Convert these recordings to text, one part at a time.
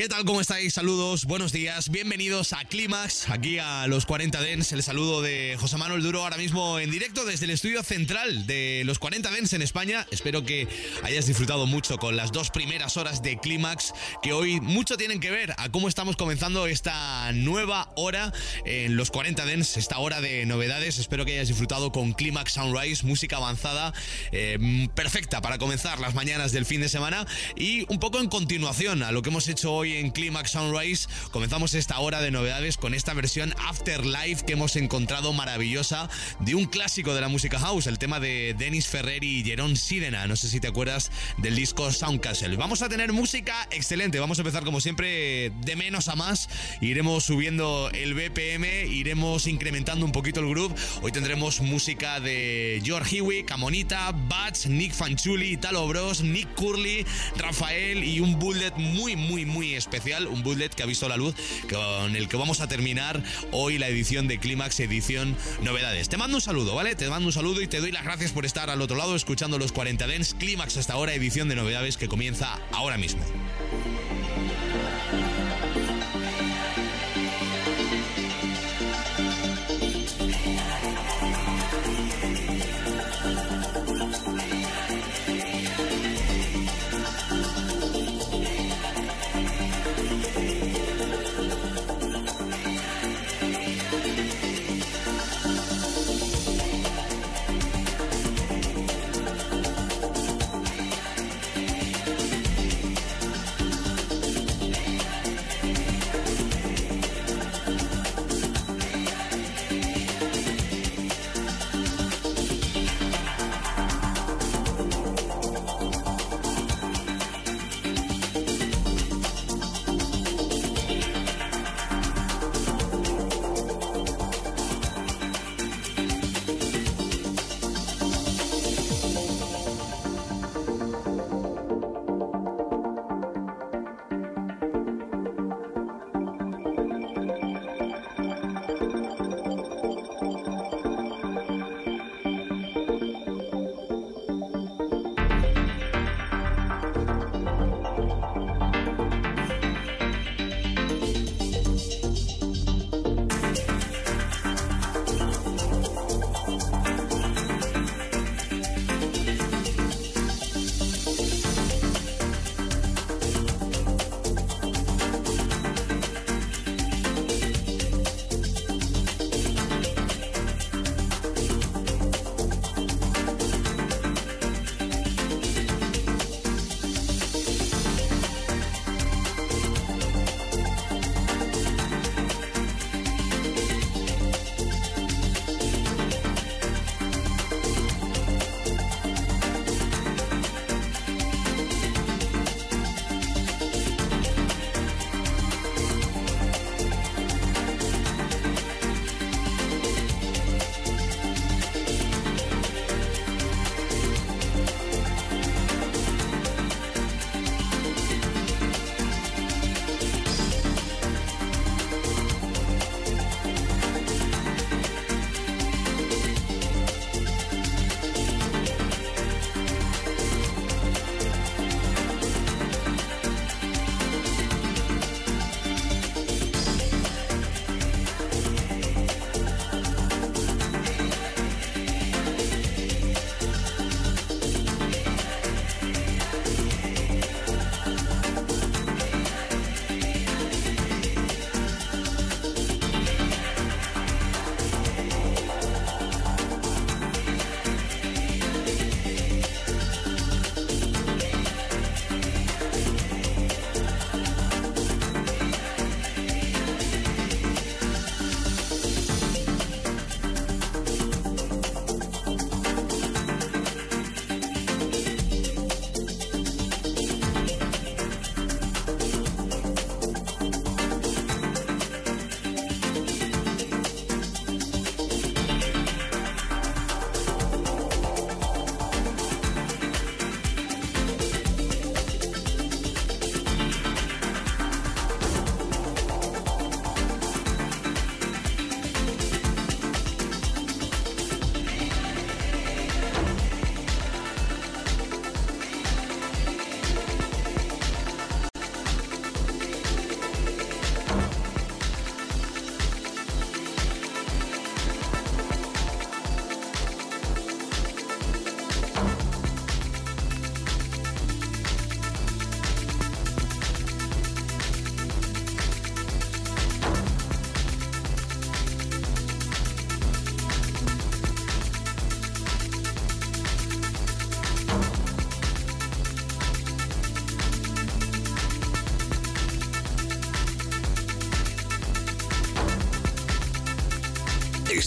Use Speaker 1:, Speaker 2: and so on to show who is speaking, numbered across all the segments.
Speaker 1: ¿Qué tal? ¿Cómo estáis? Saludos, buenos días, bienvenidos a Clímax, aquí a los 40 Dens. El saludo de José Manuel Duro ahora mismo en directo desde el estudio central de los 40 Dens en España. Espero que hayas disfrutado mucho con las dos primeras horas de Clímax, que hoy mucho tienen que ver a cómo estamos comenzando esta nueva hora en los 40 Dens, esta hora de novedades. Espero que hayas disfrutado con Clímax Sunrise, música avanzada, eh, perfecta para comenzar las mañanas del fin de semana y un poco en continuación a lo que hemos hecho hoy en Climax Sunrise comenzamos esta hora de novedades con esta versión Afterlife que hemos encontrado maravillosa de un clásico de la música house, el tema de Dennis Ferrer y Jerón Sidena. No sé si te acuerdas del disco Soundcastle. Vamos a tener música excelente. Vamos a empezar como siempre de menos a más. Iremos subiendo el BPM, iremos incrementando un poquito el groove. Hoy tendremos música de George Hewitt, Camonita, Bats, Nick Fanchuli, Italo Bros, Nick Curly, Rafael y un bullet muy, muy, muy especial, un bullet que ha visto la luz, con el que vamos a terminar hoy la edición de Clímax, edición novedades. Te mando un saludo, ¿vale? Te mando un saludo y te doy las gracias por estar al otro lado escuchando los 40 Dens Clímax hasta ahora, edición de novedades que comienza ahora mismo.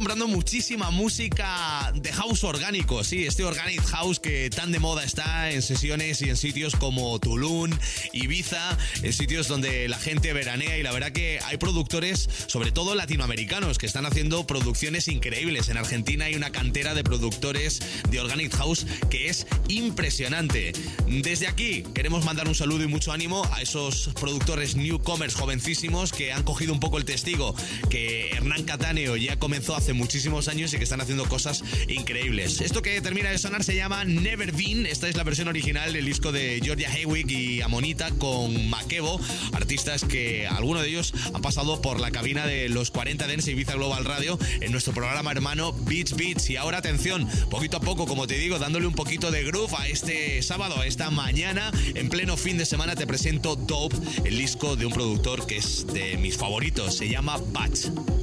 Speaker 1: Comprando muchísima música de house orgánico, sí, este organic house que tan de moda está en sesiones y en sitios como Tulum, Ibiza, en sitios donde la gente veranea y la verdad que hay productores, sobre todo latinoamericanos, que están haciendo producciones increíbles. En Argentina hay una cantera de productores de organic house que es impresionante. Desde aquí queremos mandar un saludo y mucho ánimo a esos productores newcomers jovencísimos que han cogido un poco el testigo que Hernán Catáneo ya comenzó hace muchísimos años y que están haciendo cosas increíbles. Esto que termina de sonar se llama Never Been. Esta es la versión original del disco de Georgia Haywick y Amonita con Makebo, artistas que algunos de ellos han pasado por la cabina de los 40 Dance Ibiza Global Radio en nuestro programa hermano Beats Beats. Y ahora atención, poquito a poco, como te digo, dándole un poquito de a este sábado, a esta mañana, en pleno fin de semana te presento Dope, el disco de un productor que es de mis favoritos, se llama Batch.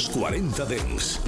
Speaker 2: Los 40 Dens.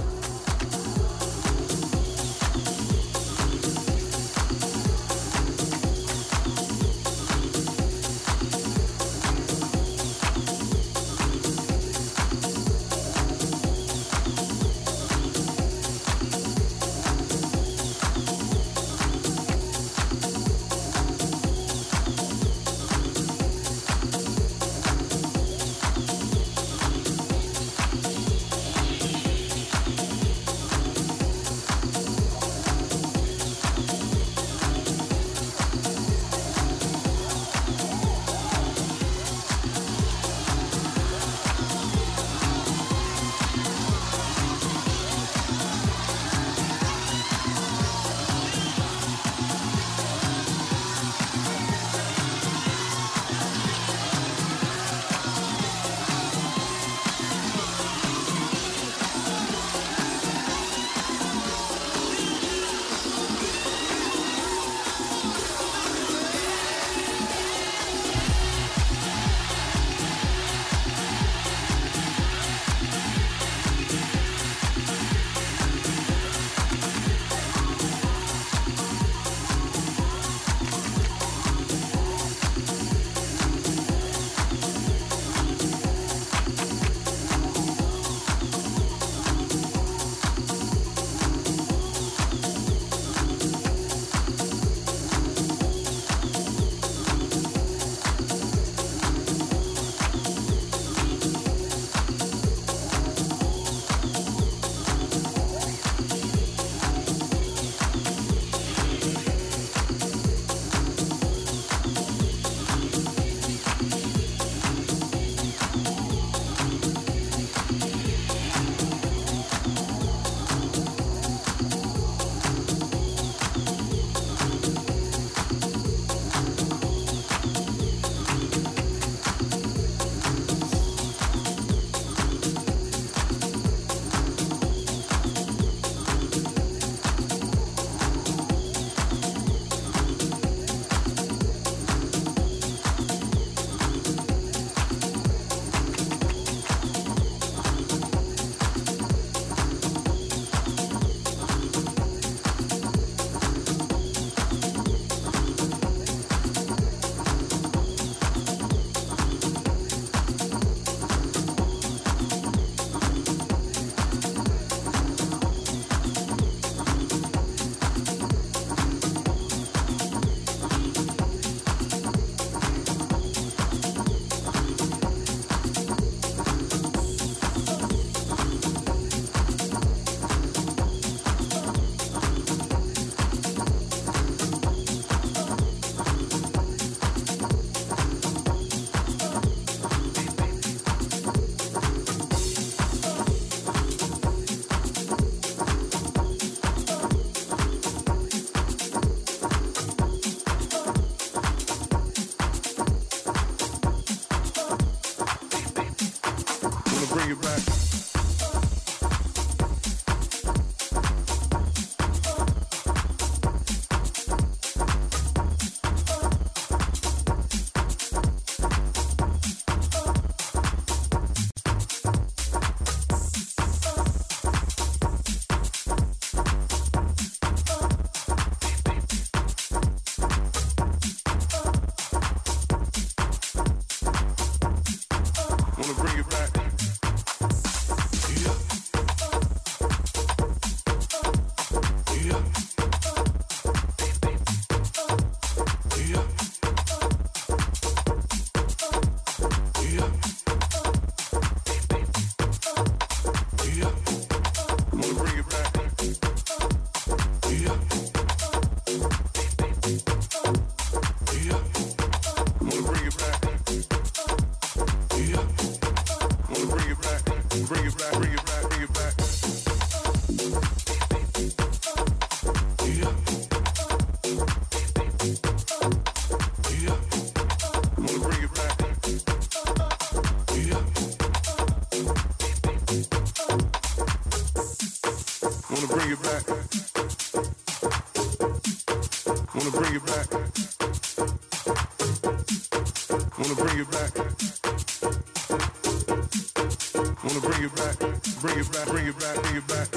Speaker 3: Wanna bring it back, bring it back, bring it back, bring it back.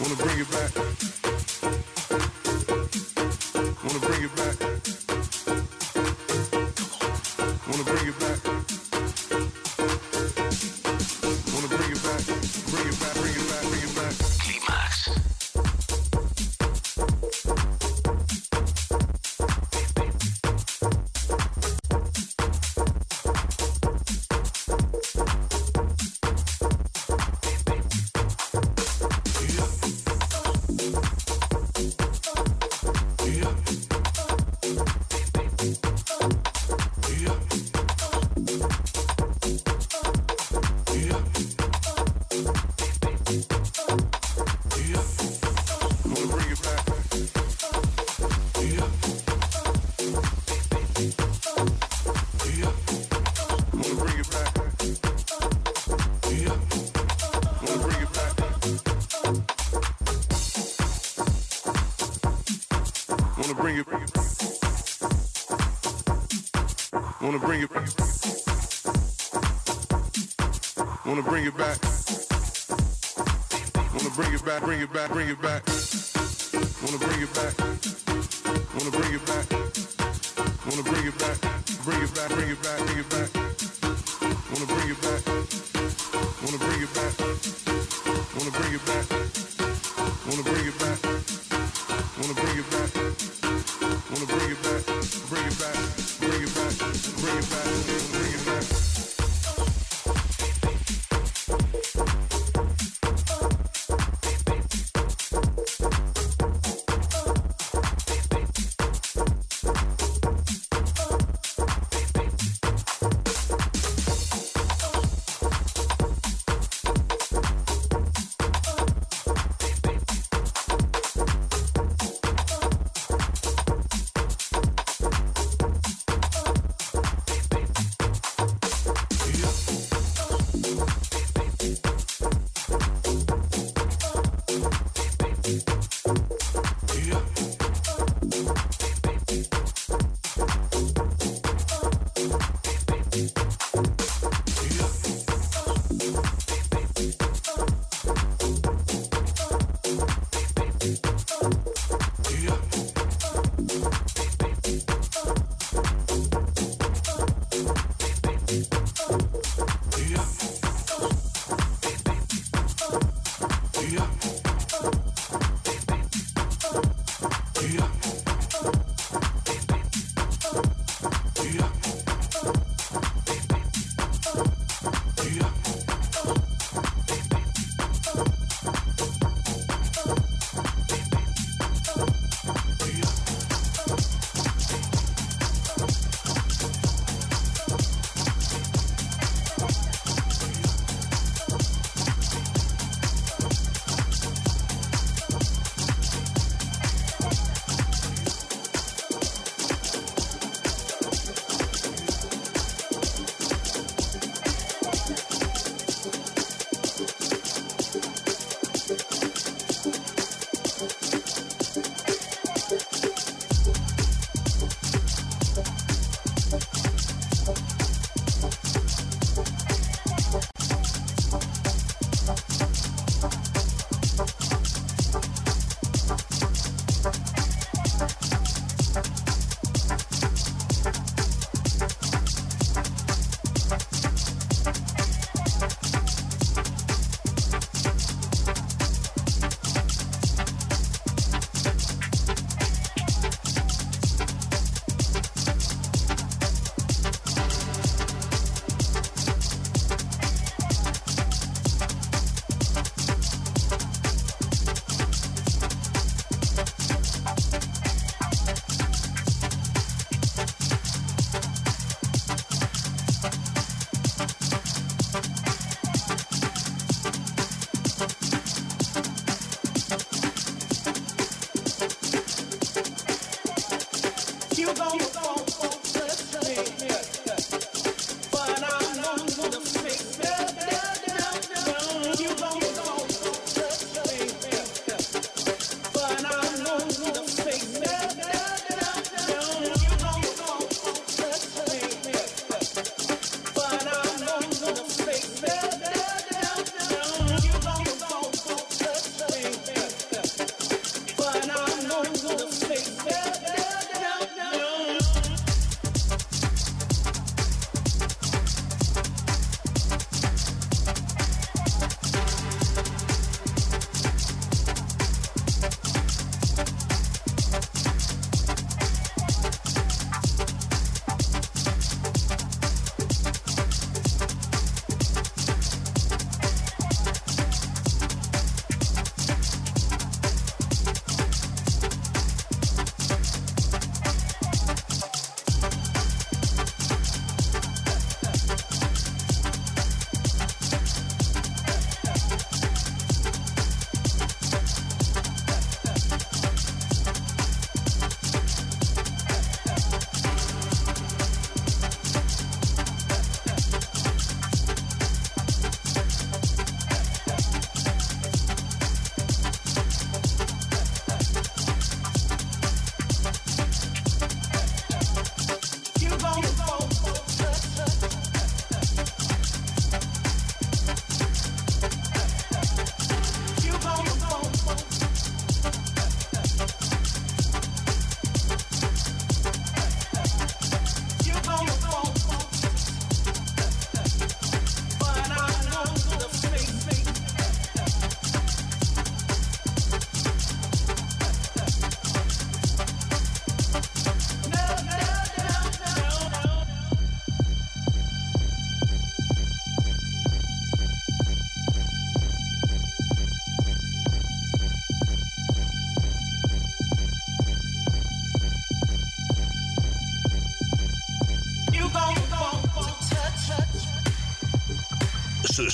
Speaker 3: Wanna bring it back. Wanna bring it back. Wanna bring it back. Wanna bring it back, bring it back, bring it back. Wanna bring it back. Wanna bring it back. Wanna bring it back. Bring it back, bring it back, bring it back. Wanna bring it back. Wanna bring it back. Wanna bring it back. Wanna bring it back. Wanna bring it back. Wanna bring it back. Bring it back.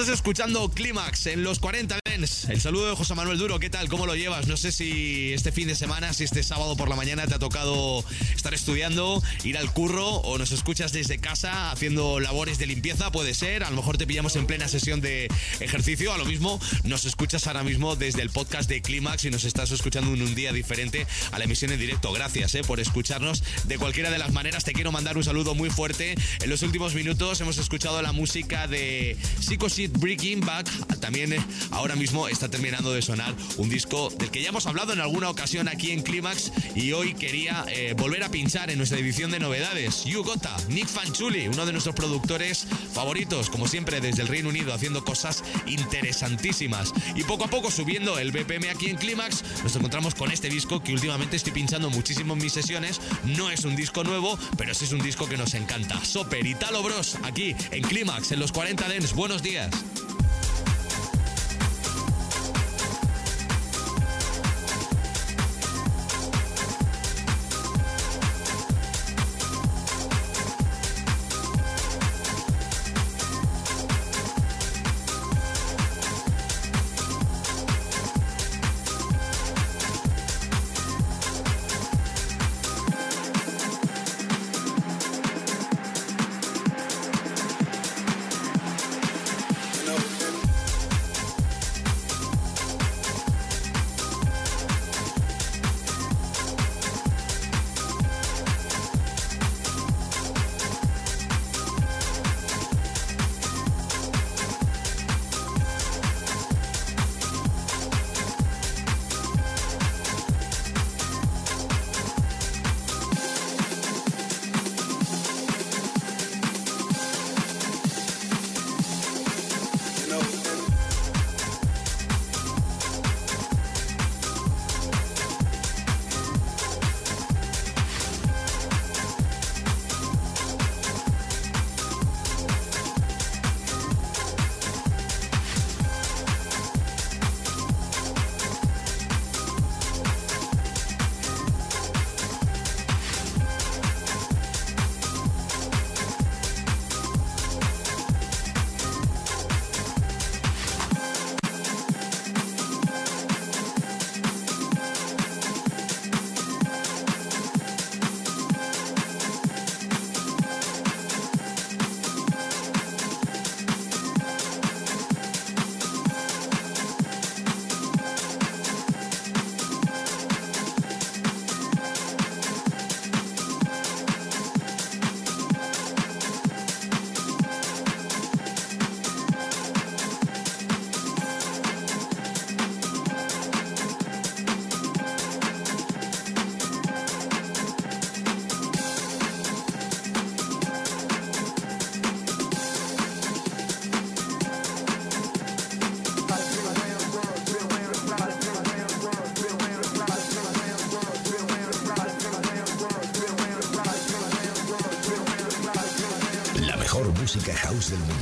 Speaker 1: Estás escuchando Clímax en los 40 Dens. El saludo de José Manuel Duro, ¿qué tal? ¿Cómo lo llevas? No sé si este fin de semana, si este sábado por la mañana te ha tocado estar estudiando, ir al curro o nos escuchas desde casa haciendo labores de limpieza, puede ser. A lo mejor te pillamos en plena sesión de ejercicio. A lo mismo, nos escuchas ahora mismo desde el podcast de Clímax y nos estás escuchando en un día diferente a la emisión en directo. Gracias eh, por escucharnos. De cualquiera de las maneras, te quiero mandar un saludo muy fuerte. En los últimos minutos hemos escuchado la música de Psycho Breaking Back. Eh, ahora mismo está terminando de sonar un disco del que ya hemos hablado en alguna ocasión aquí en Clímax y hoy quería eh, volver a pinchar en nuestra edición de novedades. You Gota, Nick Fanchuli, uno de nuestros productores favoritos, como siempre desde el Reino Unido, haciendo cosas interesantísimas. Y poco a poco subiendo el BPM aquí en Clímax, nos encontramos con este disco que últimamente estoy pinchando muchísimo en mis sesiones. No es un disco nuevo, pero sí es un disco que nos encanta. Soper y Talo Bros, aquí en Clímax, en los 40 Dens. Buenos días.
Speaker 2: House del.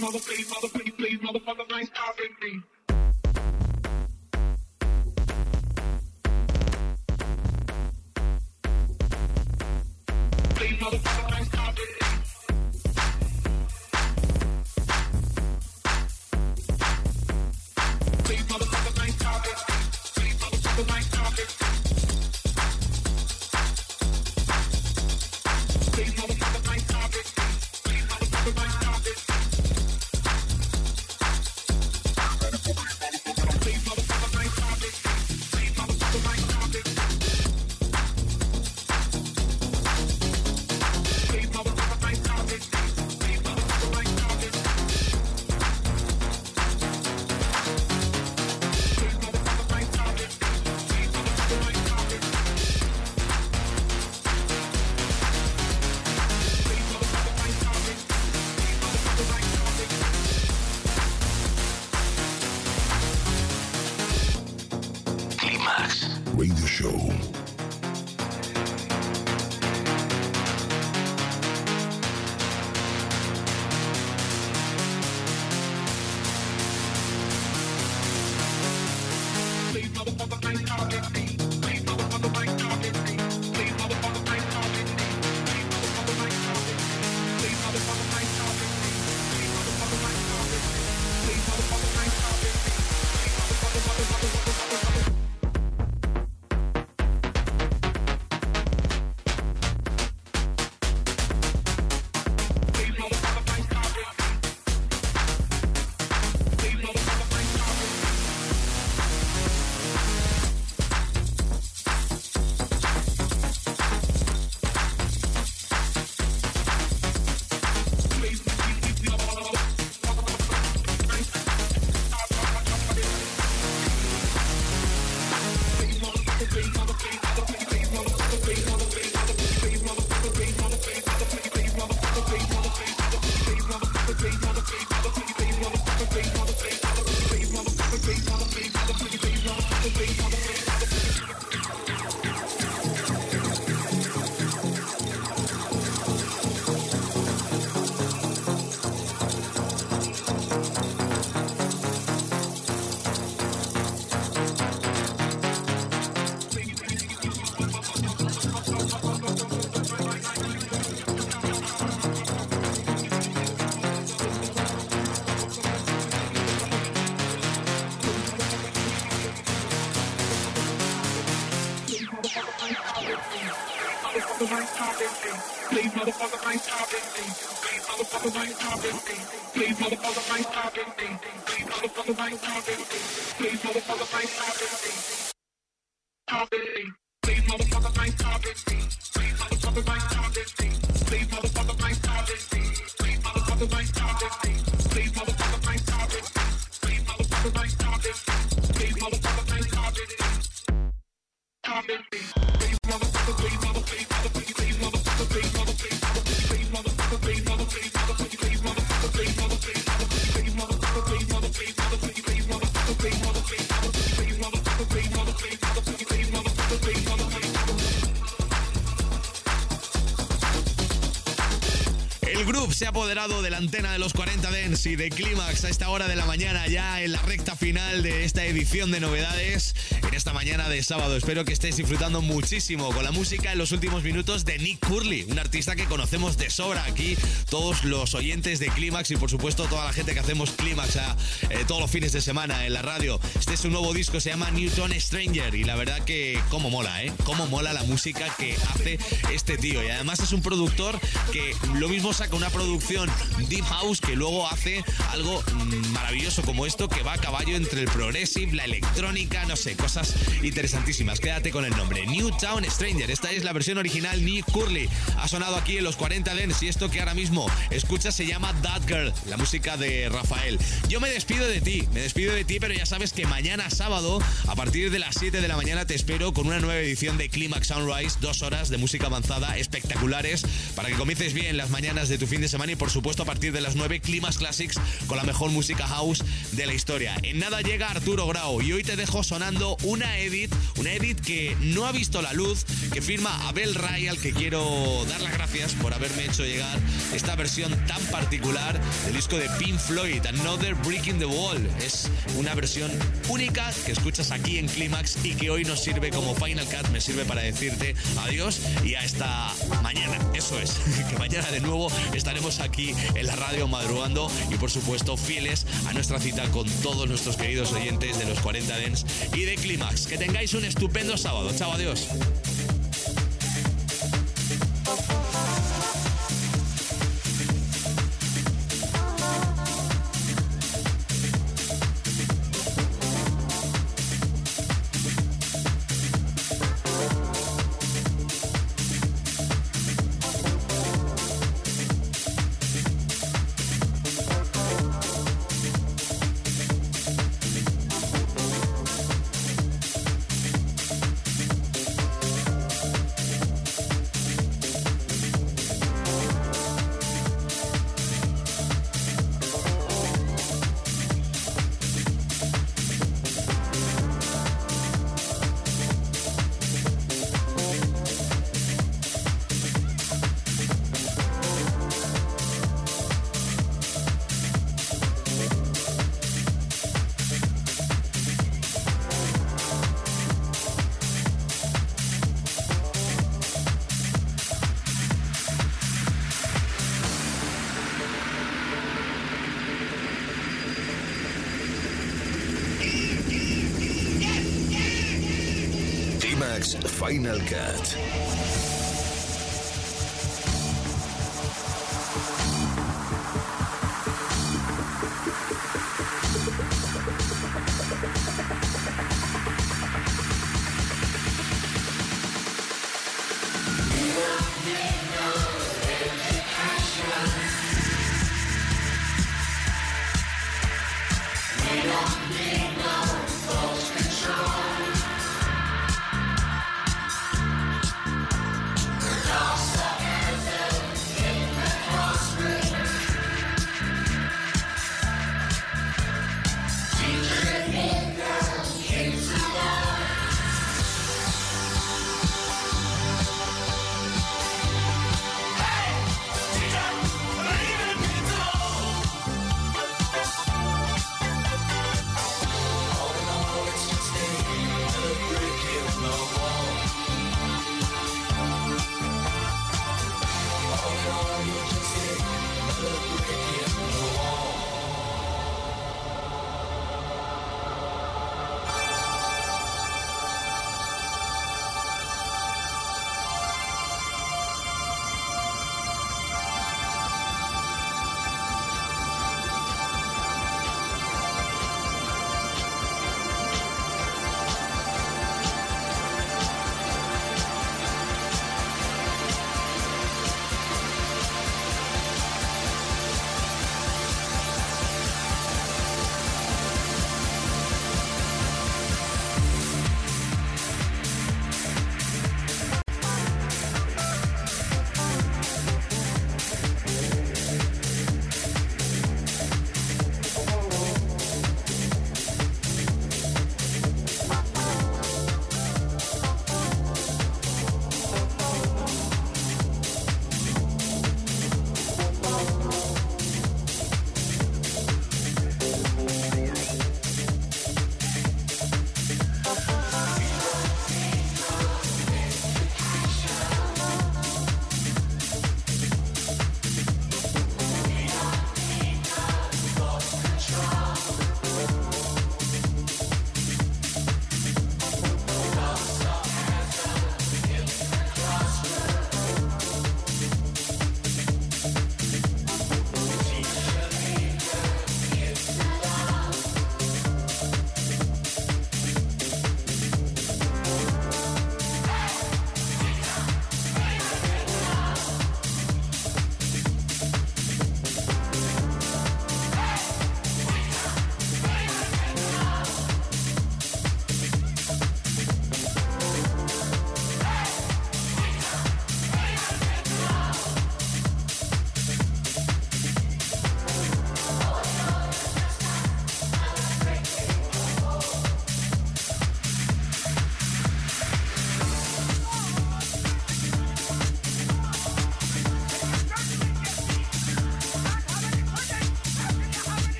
Speaker 1: mother, please, mother. motherfucker, mic. Please, motherfucker, mic. Please, motherfucker. Antena de los 40 Dens y de Clímax a esta hora de la mañana, ya en la recta final de esta edición de novedades esta mañana de sábado. Espero que estéis disfrutando muchísimo con la música en los últimos minutos de Nick Curley, un artista que conocemos de sobra aquí, todos los oyentes de Clímax y por supuesto toda la gente que hacemos Clímax eh, todos los fines de semana en la radio. Este es un nuevo disco, se llama Newton Stranger y la verdad que cómo mola, ¿eh? Cómo mola la música que hace este tío. Y además es un productor que lo mismo saca una producción Deep House que luego hace algo mm, maravilloso como esto que va a caballo entre el progressive, la electrónica, no sé, cosas interesantísimas. Quédate con el nombre. Newtown Stranger. Esta es la versión original Nick Curly. Ha sonado aquí en los 40 Dens y esto que ahora mismo escuchas se llama That Girl, la música de Rafael. Yo me despido de ti, me despido de ti, pero ya sabes que mañana sábado, a partir de las 7 de la mañana, te espero con una nueva edición de Climax Sunrise, dos horas de música avanzada espectaculares para que comiences bien las mañanas de tu fin de semana y por supuesto a partir de las 9 Climax Classics con la mejor música house de la historia. En nada llega Arturo Grau y hoy te dejo sonando un una edit, una edit que no ha visto la luz, que firma Abel Ray, al que quiero dar las gracias por haberme hecho llegar esta versión tan particular del disco de Pink Floyd, Another Breaking the Wall. Es una versión única que escuchas aquí en Clímax y que hoy nos sirve como Final Cut, me sirve para decirte adiós y hasta mañana. Eso es, que mañana de nuevo estaremos aquí en la radio madrugando y por supuesto fieles a nuestra cita con todos nuestros queridos oyentes de los 40 Dens y de Que tengáis un estupendo sábado. Chao, adiós.
Speaker 2: Final Cut.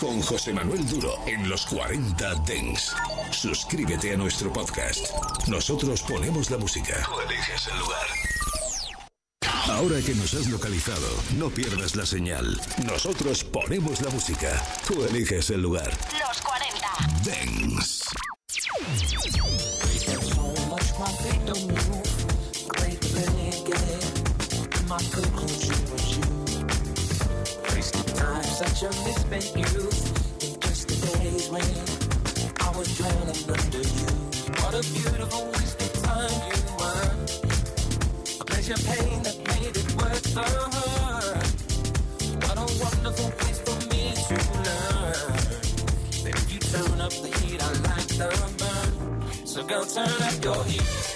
Speaker 2: Con José Manuel Duro en los 40 Dens. Suscríbete a nuestro podcast. Nosotros ponemos la música. Tú eliges el lugar. Ahora que nos has localizado, no pierdas la señal. Nosotros ponemos la música. Tú eliges el lugar.
Speaker 4: Los 40
Speaker 2: Dens.
Speaker 5: A misspent youth in just the days when I was drowning under you. What a beautiful waste of time you were. A pleasure pain that made it worth the hurt. What a wonderful place for me to learn. That if you turn up the heat, I like the burn. So go turn up your heat.